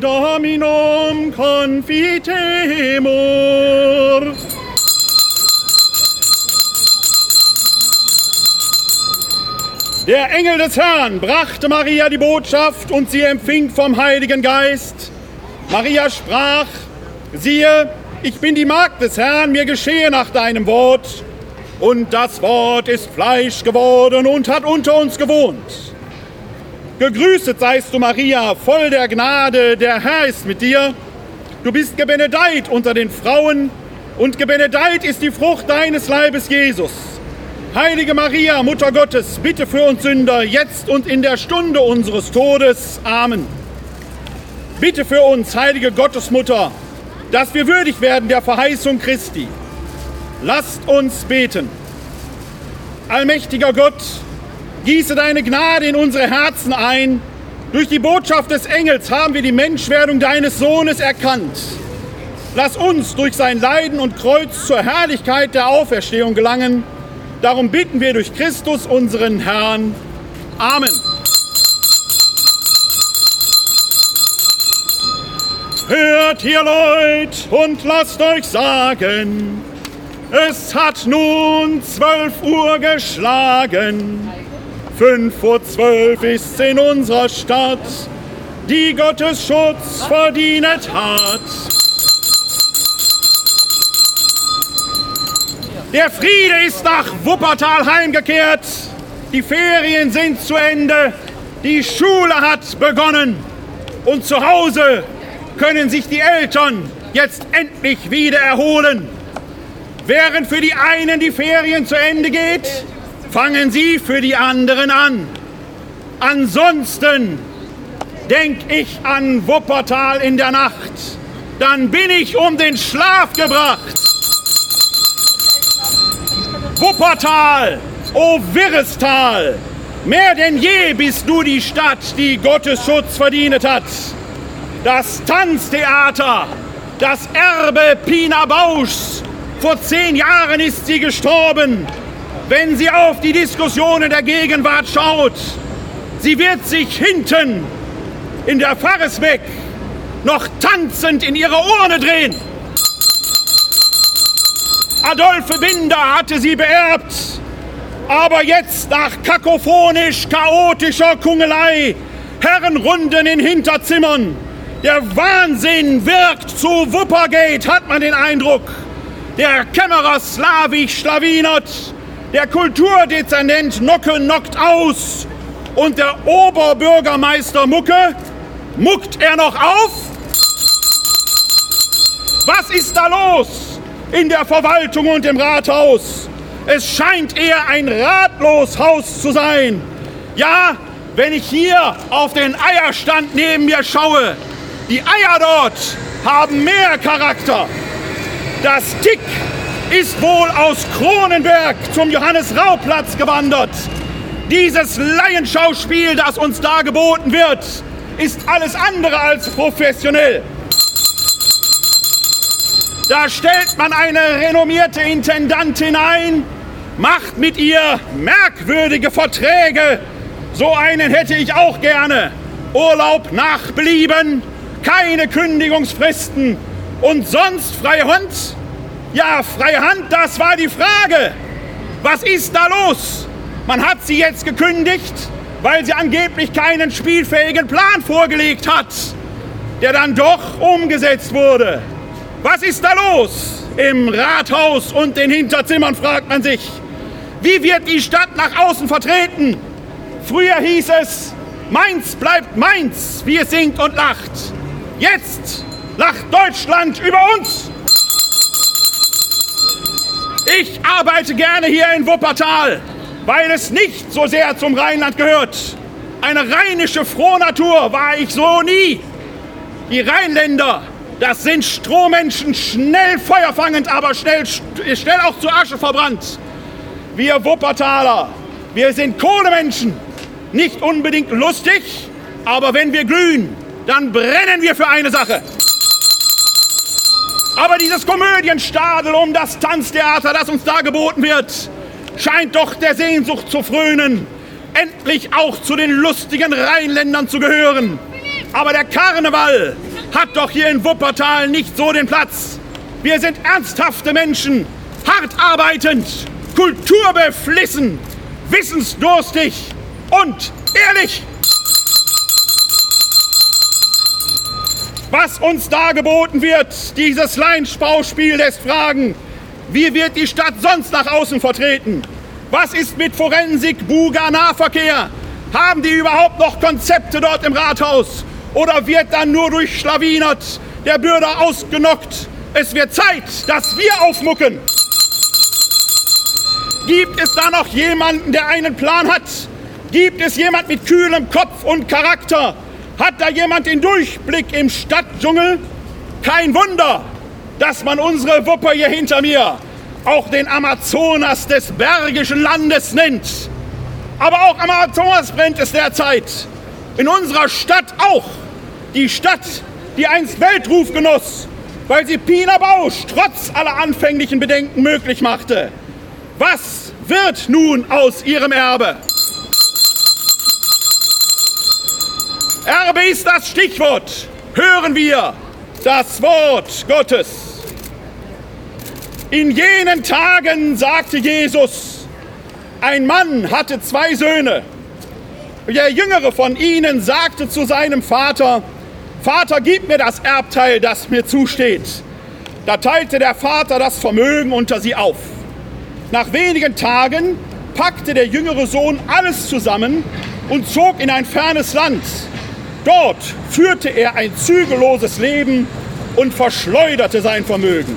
dominum confitemur. Der Engel des Herrn brachte Maria die Botschaft und sie empfing vom Heiligen Geist. Maria sprach, siehe, ich bin die Magd des Herrn, mir geschehe nach deinem Wort. Und das Wort ist Fleisch geworden und hat unter uns gewohnt. Gegrüßet seist du, Maria, voll der Gnade, der Herr ist mit dir. Du bist gebenedeit unter den Frauen und gebenedeit ist die Frucht deines Leibes, Jesus. Heilige Maria, Mutter Gottes, bitte für uns Sünder, jetzt und in der Stunde unseres Todes. Amen. Bitte für uns, heilige Gottesmutter, dass wir würdig werden der Verheißung Christi. Lasst uns beten. Allmächtiger Gott, gieße deine Gnade in unsere Herzen ein. Durch die Botschaft des Engels haben wir die Menschwerdung deines Sohnes erkannt. Lass uns durch sein Leiden und Kreuz zur Herrlichkeit der Auferstehung gelangen Darum bitten wir durch Christus, unseren Herrn. Amen. Hört ihr Leute und lasst euch sagen, es hat nun zwölf Uhr geschlagen. Fünf vor zwölf ist's in unserer Stadt, die Gottes Schutz verdient hat. Der Friede ist nach Wuppertal heimgekehrt. Die Ferien sind zu Ende. Die Schule hat begonnen. Und zu Hause können sich die Eltern jetzt endlich wieder erholen. Während für die einen die Ferien zu Ende geht, fangen sie für die anderen an. Ansonsten denk ich an Wuppertal in der Nacht. Dann bin ich um den Schlaf gebracht. Wuppertal, o wirres Tal, mehr denn je bist du die Stadt, die Gottes Schutz verdient hat. Das Tanztheater, das Erbe Pina Bauschs, vor zehn Jahren ist sie gestorben. Wenn sie auf die Diskussionen der Gegenwart schaut, sie wird sich hinten in der Pfarresbeck noch tanzend in ihre Urne drehen. Adolphe Binder hatte sie beerbt. Aber jetzt nach kakophonisch chaotischer Kungelei, Herrenrunden in Hinterzimmern, der Wahnsinn wirkt zu Wuppergate, hat man den Eindruck. Der Kämmerer slawisch schlawinert, der Kulturdezernent Nocke knockt aus und der Oberbürgermeister Mucke, muckt er noch auf? Was ist da los? in der Verwaltung und im Rathaus. Es scheint eher ein Ratloshaus zu sein. Ja, wenn ich hier auf den Eierstand neben mir schaue, die Eier dort haben mehr Charakter. Das Tick ist wohl aus Kronenberg zum Johannes-Rau-Platz gewandert. Dieses Laienschauspiel, das uns da geboten wird, ist alles andere als professionell. Da stellt man eine renommierte Intendantin ein, macht mit ihr merkwürdige Verträge. So einen hätte ich auch gerne. Urlaub nach Belieben, keine Kündigungsfristen und sonst freie Hand? Ja, freie Hand, das war die Frage. Was ist da los? Man hat sie jetzt gekündigt, weil sie angeblich keinen spielfähigen Plan vorgelegt hat, der dann doch umgesetzt wurde. Was ist da los? Im Rathaus und den Hinterzimmern fragt man sich. Wie wird die Stadt nach außen vertreten? Früher hieß es, Mainz bleibt Mainz, wie es singt und lacht. Jetzt lacht Deutschland über uns. Ich arbeite gerne hier in Wuppertal, weil es nicht so sehr zum Rheinland gehört. Eine rheinische Frohnatur war ich so nie. Die Rheinländer das sind Strohmenschen, schnell feuerfangend, aber schnell, schnell auch zu Asche verbrannt. Wir Wuppertaler, wir sind Kohlemenschen. Nicht unbedingt lustig, aber wenn wir glühen, dann brennen wir für eine Sache. Aber dieses Komödienstadel um das Tanztheater, das uns da geboten wird, scheint doch der Sehnsucht zu frönen, endlich auch zu den lustigen Rheinländern zu gehören. Aber der Karneval, hat doch hier in Wuppertal nicht so den Platz. Wir sind ernsthafte Menschen, hart arbeitend, kulturbeflissen, wissensdurstig und ehrlich. Was uns da geboten wird, dieses Laienspauspiel lässt fragen, wie wird die Stadt sonst nach außen vertreten? Was ist mit Forensik, Buga, Nahverkehr? Haben die überhaupt noch Konzepte dort im Rathaus? Oder wird dann nur durchschlawinert, der Bürger ausgenockt? Es wird Zeit, dass wir aufmucken. Gibt es da noch jemanden, der einen Plan hat? Gibt es jemand mit kühlem Kopf und Charakter? Hat da jemand den Durchblick im Stadtdschungel? Kein Wunder, dass man unsere Wupper hier hinter mir auch den Amazonas des Bergischen Landes nennt. Aber auch am Amazonas brennt es derzeit. In unserer Stadt auch. Die Stadt, die einst Weltruf genoss, weil sie Pina Bausch trotz aller anfänglichen Bedenken möglich machte. Was wird nun aus ihrem Erbe? Erbe ist das Stichwort. Hören wir das Wort Gottes. In jenen Tagen sagte Jesus, ein Mann hatte zwei Söhne. Der jüngere von ihnen sagte zu seinem Vater, Vater, gib mir das Erbteil, das mir zusteht. Da teilte der Vater das Vermögen unter sie auf. Nach wenigen Tagen packte der jüngere Sohn alles zusammen und zog in ein fernes Land. Dort führte er ein zügelloses Leben und verschleuderte sein Vermögen.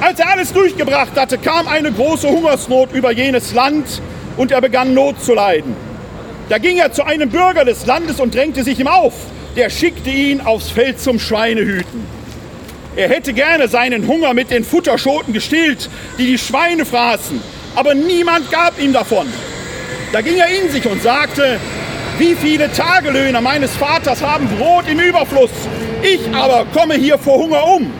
Als er alles durchgebracht hatte, kam eine große Hungersnot über jenes Land und er begann Not zu leiden. Da ging er zu einem Bürger des Landes und drängte sich ihm auf. Der schickte ihn aufs Feld zum Schweinehüten. Er hätte gerne seinen Hunger mit den Futterschoten gestillt, die die Schweine fraßen, aber niemand gab ihm davon. Da ging er in sich und sagte, wie viele Tagelöhner meines Vaters haben Brot im Überfluss, ich aber komme hier vor Hunger um.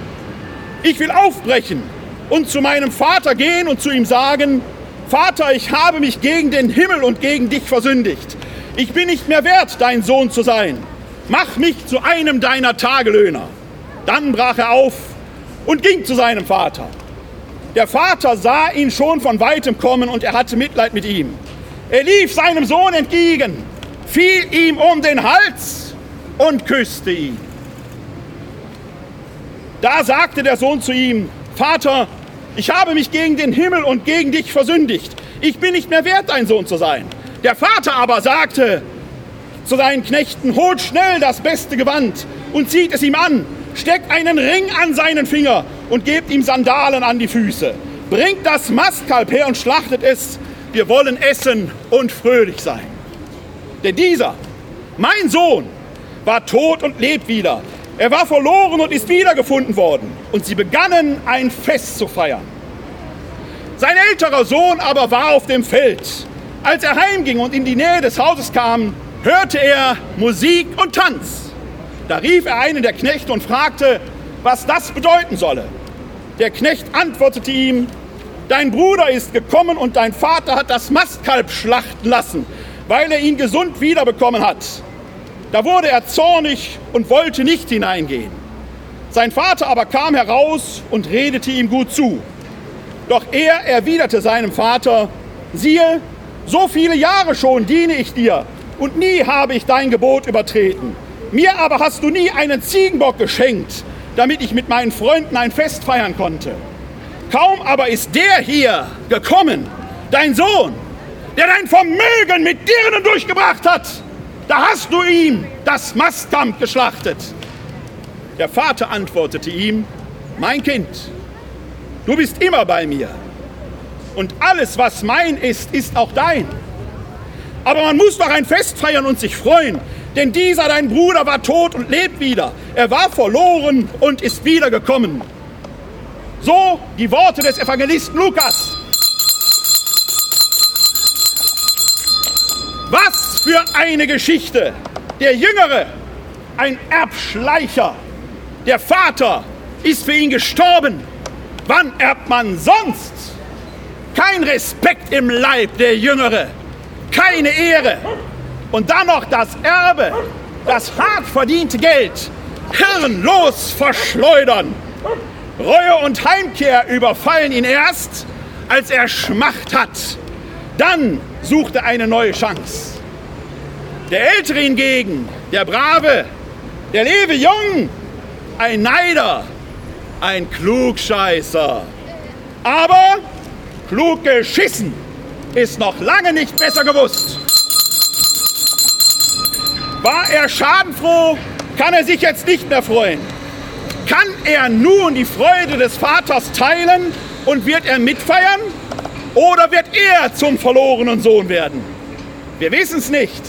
Ich will aufbrechen und zu meinem Vater gehen und zu ihm sagen, Vater, ich habe mich gegen den Himmel und gegen dich versündigt. Ich bin nicht mehr wert, dein Sohn zu sein. Mach mich zu einem deiner Tagelöhner. Dann brach er auf und ging zu seinem Vater. Der Vater sah ihn schon von weitem kommen und er hatte Mitleid mit ihm. Er lief seinem Sohn entgegen, fiel ihm um den Hals und küsste ihn. Da sagte der Sohn zu ihm, Vater, ich habe mich gegen den Himmel und gegen dich versündigt. Ich bin nicht mehr wert, dein Sohn zu sein. Der Vater aber sagte zu seinen Knechten, holt schnell das beste Gewand und zieht es ihm an, steckt einen Ring an seinen Finger und gebt ihm Sandalen an die Füße. Bringt das Mastkalb her und schlachtet es. Wir wollen essen und fröhlich sein. Denn dieser, mein Sohn, war tot und lebt wieder. Er war verloren und ist wiedergefunden worden. Und sie begannen ein Fest zu feiern. Sein älterer Sohn aber war auf dem Feld. Als er heimging und in die Nähe des Hauses kam, hörte er Musik und Tanz. Da rief er einen der Knechte und fragte, was das bedeuten solle. Der Knecht antwortete ihm, Dein Bruder ist gekommen und dein Vater hat das Mastkalb schlachten lassen, weil er ihn gesund wiederbekommen hat. Da wurde er zornig und wollte nicht hineingehen. Sein Vater aber kam heraus und redete ihm gut zu. Doch er erwiderte seinem Vater, siehe, so viele Jahre schon diene ich dir und nie habe ich dein Gebot übertreten. Mir aber hast du nie einen Ziegenbock geschenkt, damit ich mit meinen Freunden ein Fest feiern konnte. Kaum aber ist der hier gekommen, dein Sohn, der dein Vermögen mit Dirnen durchgebracht hat, da hast du ihm das Mastkamp geschlachtet. Der Vater antwortete ihm, mein Kind, du bist immer bei mir und alles, was mein ist, ist auch dein. Aber man muss doch ein Fest feiern und sich freuen, denn dieser dein Bruder war tot und lebt wieder. Er war verloren und ist wiedergekommen. So die Worte des Evangelisten Lukas. Was für eine Geschichte! Der Jüngere, ein Erbschleicher. Der Vater ist für ihn gestorben. Wann erbt man sonst? Kein Respekt im Leib, der Jüngere. Keine Ehre. Und dann noch das Erbe, das hart verdiente Geld. hirnlos verschleudern. Reue und Heimkehr überfallen ihn erst, als er Schmacht hat. Dann sucht er eine neue Chance. Der Ältere hingegen, der Brave, der Lewe Jung, ein Neider, ein Klugscheißer. Aber klug geschissen ist noch lange nicht besser gewusst. War er schadenfroh, kann er sich jetzt nicht mehr freuen. Kann er nun die Freude des Vaters teilen und wird er mitfeiern? Oder wird er zum verlorenen Sohn werden? Wir wissen es nicht.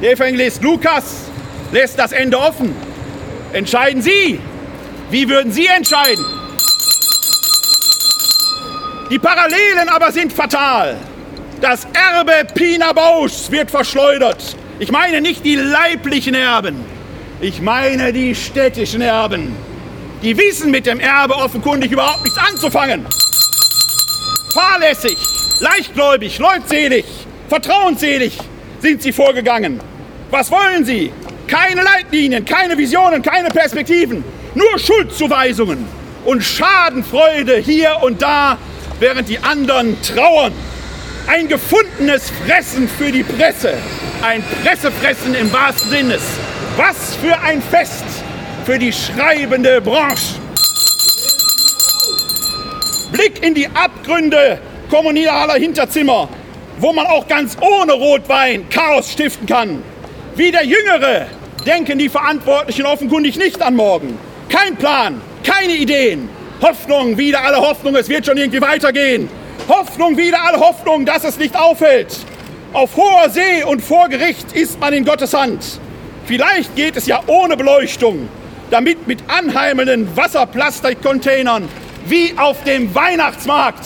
Der Evangelist Lukas lässt das Ende offen. Entscheiden Sie. Wie würden Sie entscheiden? Die Parallelen aber sind fatal. Das Erbe Pina Bauschs wird verschleudert. Ich meine nicht die leiblichen Erben. Ich meine die städtischen Erben. Die wissen mit dem Erbe offenkundig überhaupt nichts anzufangen. Fahrlässig, leichtgläubig, leutselig, vertrauensselig sind sie vorgegangen. Was wollen sie? Keine Leitlinien, keine Visionen, keine Perspektiven, nur Schuldzuweisungen und Schadenfreude hier und da, während die anderen trauern. Ein gefundenes Fressen für die Presse, ein Pressefressen im wahrsten Sinnes. Was für ein Fest für die schreibende Branche. Blick in die Abgründe kommunaler Hinterzimmer, wo man auch ganz ohne Rotwein Chaos stiften kann. Wie der Jüngere denken die Verantwortlichen offenkundig nicht an morgen. Kein Plan, keine Ideen. Hoffnung, wieder alle Hoffnung, es wird schon irgendwie weitergehen. Hoffnung, wieder alle Hoffnung, dass es nicht auffällt. Auf hoher See und vor Gericht ist man in Gottes Hand. Vielleicht geht es ja ohne Beleuchtung, damit mit anheimelnden Wasserplastikcontainern wie auf dem Weihnachtsmarkt.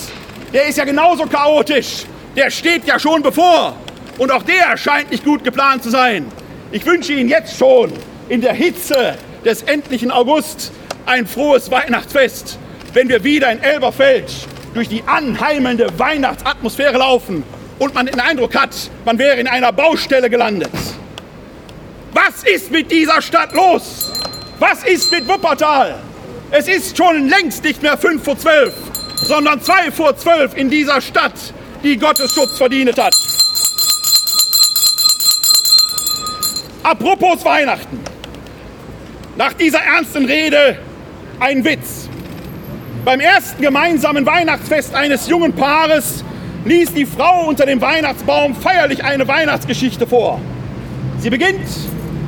Der ist ja genauso chaotisch. Der steht ja schon bevor. Und auch der scheint nicht gut geplant zu sein. Ich wünsche Ihnen jetzt schon in der Hitze des endlichen August ein frohes Weihnachtsfest, wenn wir wieder in Elberfeld durch die anheimelnde Weihnachtsatmosphäre laufen und man den Eindruck hat, man wäre in einer Baustelle gelandet. Was ist mit dieser Stadt los? Was ist mit Wuppertal? Es ist schon längst nicht mehr fünf vor zwölf, sondern zwei vor zwölf in dieser Stadt, die Gottes Schutz verdient hat. Apropos Weihnachten. Nach dieser ernsten Rede ein Witz. Beim ersten gemeinsamen Weihnachtsfest eines jungen Paares ließ die Frau unter dem Weihnachtsbaum feierlich eine Weihnachtsgeschichte vor. Sie beginnt,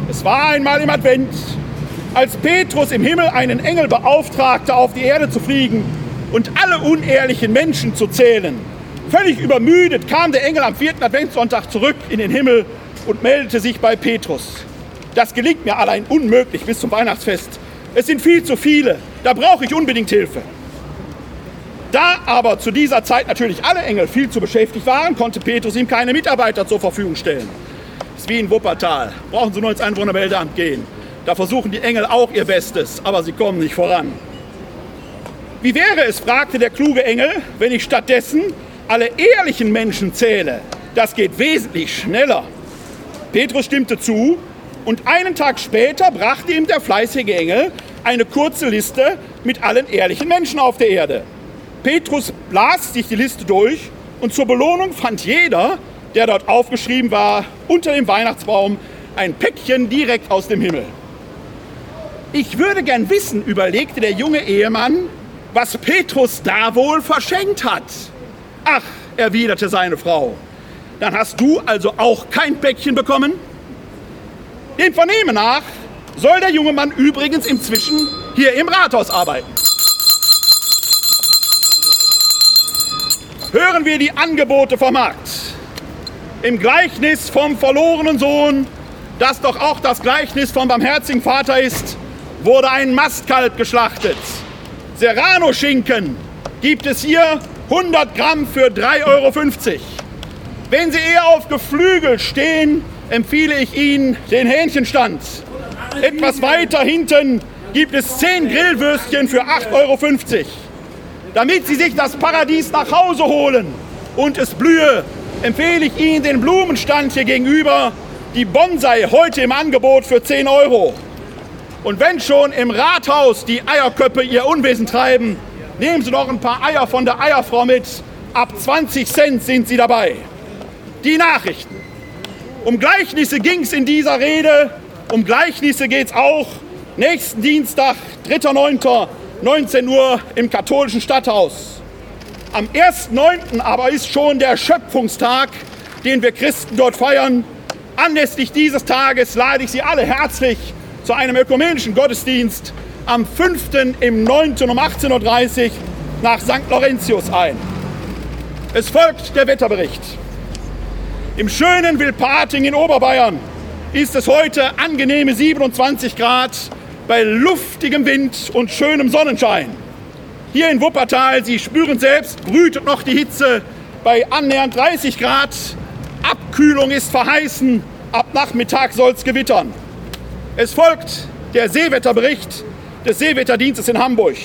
es war einmal im Advent, als Petrus im Himmel einen Engel beauftragte, auf die Erde zu fliegen und alle unehrlichen Menschen zu zählen. Völlig übermüdet kam der Engel am vierten Adventssonntag zurück in den Himmel und meldete sich bei Petrus. Das gelingt mir allein unmöglich bis zum Weihnachtsfest. Es sind viel zu viele. Da brauche ich unbedingt Hilfe. Da aber zu dieser Zeit natürlich alle Engel viel zu beschäftigt waren, konnte Petrus ihm keine Mitarbeiter zur Verfügung stellen. Das ist wie in Wuppertal. Brauchen Sie nur ins Einwohnermeldeamt gehen. Da versuchen die Engel auch ihr Bestes, aber sie kommen nicht voran. Wie wäre es, fragte der kluge Engel, wenn ich stattdessen alle ehrlichen Menschen zähle? Das geht wesentlich schneller. Petrus stimmte zu und einen Tag später brachte ihm der fleißige Engel eine kurze Liste mit allen ehrlichen Menschen auf der Erde. Petrus las sich die Liste durch und zur Belohnung fand jeder, der dort aufgeschrieben war, unter dem Weihnachtsbaum ein Päckchen direkt aus dem Himmel. Ich würde gern wissen, überlegte der junge Ehemann, was Petrus da wohl verschenkt hat. Ach, erwiderte seine Frau, dann hast du also auch kein Päckchen bekommen? Dem Vernehmen nach soll der junge Mann übrigens inzwischen hier im Rathaus arbeiten. Hören wir die Angebote vom Markt. Im Gleichnis vom verlorenen Sohn, das doch auch das Gleichnis vom barmherzigen Vater ist, wurde ein Mastkalb geschlachtet. Serrano-Schinken gibt es hier 100 Gramm für 3,50 Euro. Wenn Sie eher auf Geflügel stehen, empfehle ich Ihnen den Hähnchenstand. Etwas weiter hinten gibt es 10 Grillwürstchen für 8,50 Euro. Damit Sie sich das Paradies nach Hause holen und es blühe, empfehle ich Ihnen den Blumenstand hier gegenüber. Die Bonsai heute im Angebot für 10 Euro. Und wenn schon im Rathaus die Eierköppe ihr Unwesen treiben, nehmen Sie doch ein paar Eier von der Eierfrau mit. Ab 20 Cent sind Sie dabei. Die Nachrichten. Um Gleichnisse ging es in dieser Rede. Um Gleichnisse geht es auch nächsten Dienstag, 3.9., Uhr im katholischen Stadthaus. Am 1.9. aber ist schon der Schöpfungstag, den wir Christen dort feiern. Anlässlich dieses Tages lade ich Sie alle herzlich zu einem ökumenischen Gottesdienst am 5. im 9. um 18.30 Uhr nach St. Laurentius ein. Es folgt der Wetterbericht. Im schönen Wilpating in Oberbayern ist es heute angenehme 27 Grad bei luftigem Wind und schönem Sonnenschein. Hier in Wuppertal, Sie spüren selbst, brütet noch die Hitze bei annähernd 30 Grad. Abkühlung ist verheißen, ab Nachmittag soll es gewittern. Es folgt der Seewetterbericht des Seewetterdienstes in Hamburg.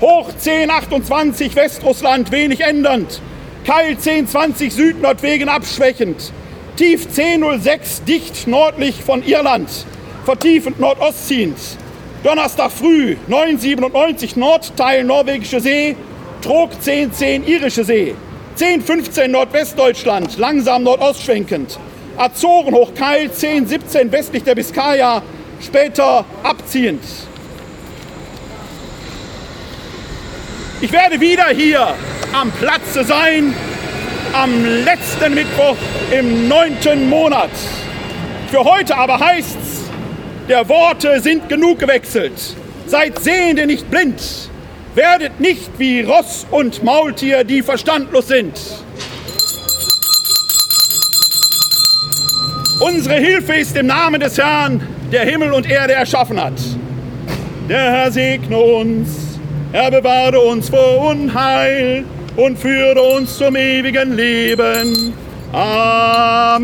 Hoch 1028 Westrussland wenig ändernd, Keil 1020 Südnordwegen abschwächend, Tief 1006 dicht nördlich von Irland, vertiefend nordostziehend. Donnerstag früh 997 Nordteil Norwegische See, Trog 1010 Irische See. 1015 Nordwestdeutschland, langsam nordost schwenkend. Azoren hoch Keil 1017 westlich der Biskaya, später abziehend. Ich werde wieder hier am Platze sein, am letzten Mittwoch im neunten Monat. Für heute aber heißt's, der Worte sind genug gewechselt. Seid Sehende nicht blind. Werdet nicht wie Ross und Maultier, die verstandlos sind. Unsere Hilfe ist im Namen des Herrn, der Himmel und Erde erschaffen hat. Der Herr segne uns er bewahre uns vor Unheil und führe uns zum ewigen Leben. Amen.